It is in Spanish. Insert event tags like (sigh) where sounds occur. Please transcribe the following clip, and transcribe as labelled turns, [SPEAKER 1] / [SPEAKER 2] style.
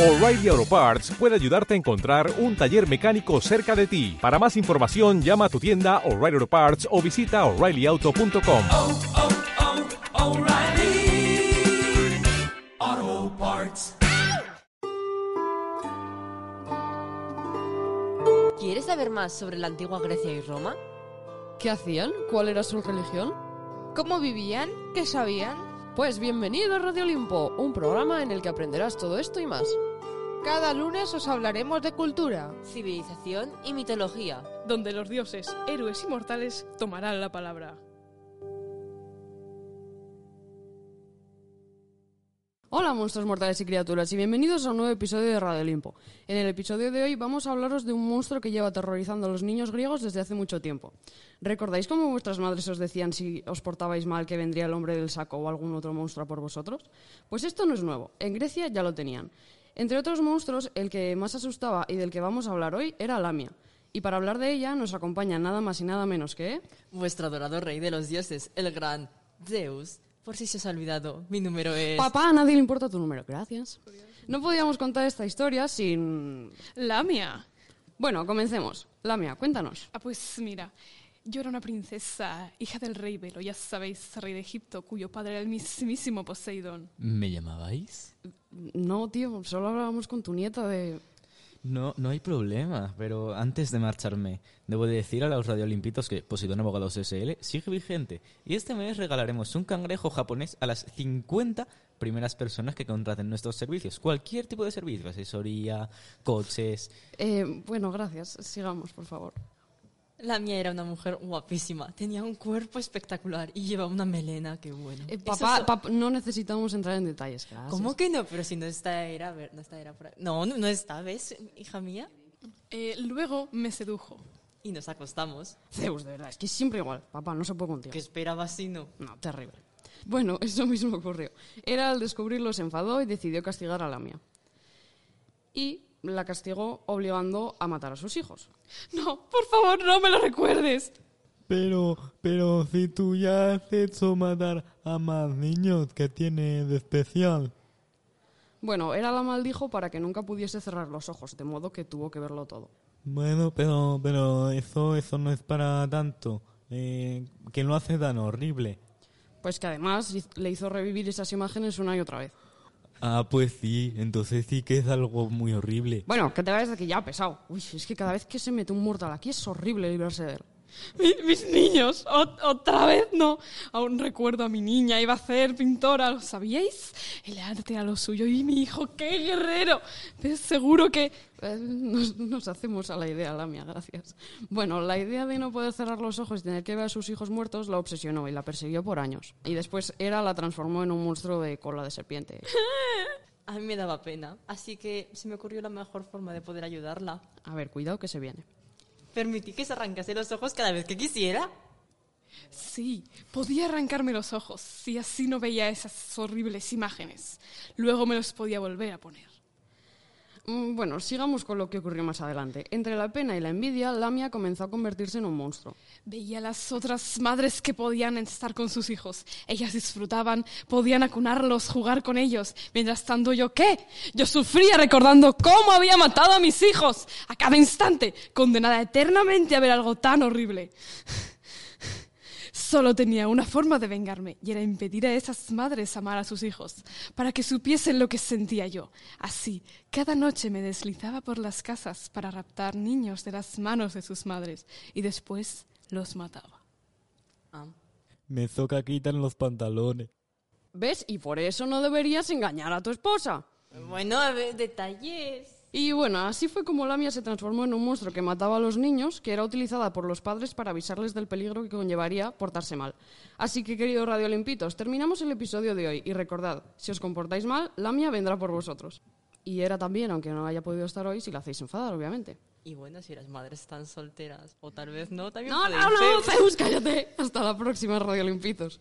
[SPEAKER 1] O'Reilly Auto Parts puede ayudarte a encontrar un taller mecánico cerca de ti. Para más información, llama a tu tienda O'Reilly Auto Parts o visita oreillyauto.com.
[SPEAKER 2] oh, oh, O'Reilly Auto Parts.
[SPEAKER 3] ¿Quieres saber más sobre la antigua Grecia y Roma?
[SPEAKER 4] ¿Qué hacían? ¿Cuál era su religión?
[SPEAKER 5] ¿Cómo vivían? ¿Qué sabían?
[SPEAKER 4] Pues bienvenido a Radio Olimpo, un programa en el que aprenderás todo esto y más.
[SPEAKER 5] Cada lunes os hablaremos de cultura.
[SPEAKER 3] Civilización y mitología.
[SPEAKER 6] donde los dioses, héroes y mortales tomarán la palabra.
[SPEAKER 4] Hola monstruos mortales y criaturas y bienvenidos a un nuevo episodio de Radio Olimpo. En el episodio de hoy vamos a hablaros de un monstruo que lleva aterrorizando a los niños griegos desde hace mucho tiempo. ¿Recordáis cómo vuestras madres os decían si os portabais mal que vendría el hombre del saco o algún otro monstruo por vosotros? Pues esto no es nuevo, en Grecia ya lo tenían. Entre otros monstruos, el que más asustaba y del que vamos a hablar hoy era Lamia. Y para hablar de ella nos acompaña nada más y nada menos que...
[SPEAKER 3] Vuestro adorado rey de los dioses, el gran Zeus. Por si se os ha olvidado, mi número es...
[SPEAKER 4] Papá, a nadie le importa tu número, gracias. No podíamos contar esta historia sin...
[SPEAKER 6] Lamia.
[SPEAKER 4] Bueno, comencemos. Lamia, cuéntanos.
[SPEAKER 6] Ah, pues mira, yo era una princesa, hija del rey Velo, ya sabéis, rey de Egipto, cuyo padre era el mismísimo Poseidón.
[SPEAKER 7] ¿Me llamabais?
[SPEAKER 4] No, tío, solo hablábamos con tu nieta de...
[SPEAKER 7] No, no hay problema, pero antes de marcharme, debo de decir a los radiolimpitos que Poseidón Abogados SL sigue vigente y este mes regalaremos un cangrejo japonés a las 50 primeras personas que contraten nuestros servicios. Cualquier tipo de servicio, asesoría, coches...
[SPEAKER 4] Eh, bueno, gracias. Sigamos, por favor.
[SPEAKER 3] Lamia era una mujer guapísima, tenía un cuerpo espectacular y llevaba una melena, qué bueno.
[SPEAKER 4] Eh, papá,
[SPEAKER 3] so-
[SPEAKER 4] pap- no necesitamos entrar en detalles, gracias.
[SPEAKER 3] ¿Cómo que no? Pero si no está era, a ver, no está era por ahí. No, no, no está, ¿ves, hija mía?
[SPEAKER 6] Eh, luego me sedujo.
[SPEAKER 3] Y nos acostamos.
[SPEAKER 4] Zeus, de verdad, es que es siempre igual. Papá, no se puede contigo.
[SPEAKER 3] ¿Qué esperabas si no?
[SPEAKER 4] No, terrible. Bueno, (laughs) eso mismo ocurrió. Era al descubrirlo se enfadó y decidió castigar a Lamia. Y la castigó obligando a matar a sus hijos. (laughs)
[SPEAKER 6] No, por favor, no me lo recuerdes.
[SPEAKER 8] Pero, pero si tú ya has hecho matar a más niños, ¿qué tiene de especial?
[SPEAKER 4] Bueno, era la maldijo para que nunca pudiese cerrar los ojos, de modo que tuvo que verlo todo.
[SPEAKER 8] Bueno, pero, pero eso, eso no es para tanto. Eh, que lo hace tan horrible.
[SPEAKER 4] Pues que además le hizo revivir esas imágenes una y otra vez.
[SPEAKER 8] Ah, pues sí, entonces sí que es algo muy horrible.
[SPEAKER 4] Bueno, que te vayas de aquí ya, pesado. Uy, es que cada vez que se mete un mortal aquí es horrible librarse de él.
[SPEAKER 6] Mi- mis niños, ot- otra vez no. Aún recuerdo a mi niña, iba a ser pintora, ¿lo sabíais? El arte era lo suyo y mi hijo, qué guerrero. Pero seguro que...
[SPEAKER 4] Eh, nos, nos hacemos a la idea, Lamia, gracias. Bueno, la idea de no poder cerrar los ojos y tener que ver a sus hijos muertos la obsesionó y la persiguió por años. Y después Hera la transformó en un monstruo de cola de serpiente. (laughs)
[SPEAKER 3] A mí me daba pena, así que se me ocurrió la mejor forma de poder ayudarla.
[SPEAKER 4] A ver, cuidado que se viene.
[SPEAKER 3] Permití que se arrancase los ojos cada vez que quisiera.
[SPEAKER 6] Sí, podía arrancarme los ojos si así no veía esas horribles imágenes. Luego me los podía volver a poner.
[SPEAKER 4] Mm, Bueno, sigamos con lo que ocurrió más adelante. Entre la pena y la envidia, Lamia comenzó a convertirse en un monstruo.
[SPEAKER 6] Veía a las otras madres que podían estar con sus hijos. Ellas disfrutaban, podían acunarlos, jugar con ellos. Mientras tanto, ¿yo qué? Yo sufría recordando cómo había matado a mis hijos a cada instante, condenada eternamente a ver algo tan horrible. Solo tenía una forma de vengarme y era impedir a esas madres amar a sus hijos, para que supiesen lo que sentía yo. Así, cada noche me deslizaba por las casas para raptar niños de las manos de sus madres y después los mataba.
[SPEAKER 3] Ah.
[SPEAKER 8] Me toca quitar los pantalones.
[SPEAKER 4] ¿Ves? Y por eso no deberías engañar a tu esposa.
[SPEAKER 3] Bueno, a ver, detalles.
[SPEAKER 4] Y bueno, así fue como Lamia se transformó en un monstruo que mataba a los niños, que era utilizada por los padres para avisarles del peligro que conllevaría portarse mal. Así que, queridos radiolimpitos, terminamos el episodio de hoy y recordad, si os comportáis mal, Lamia vendrá por vosotros. Y era también, aunque no haya podido estar hoy, si la hacéis enfadar, obviamente.
[SPEAKER 3] Y bueno, si las madres están solteras, o tal vez no, también
[SPEAKER 4] No, no, no. Zeus, cállate. Hasta la próxima, radiolimpitos.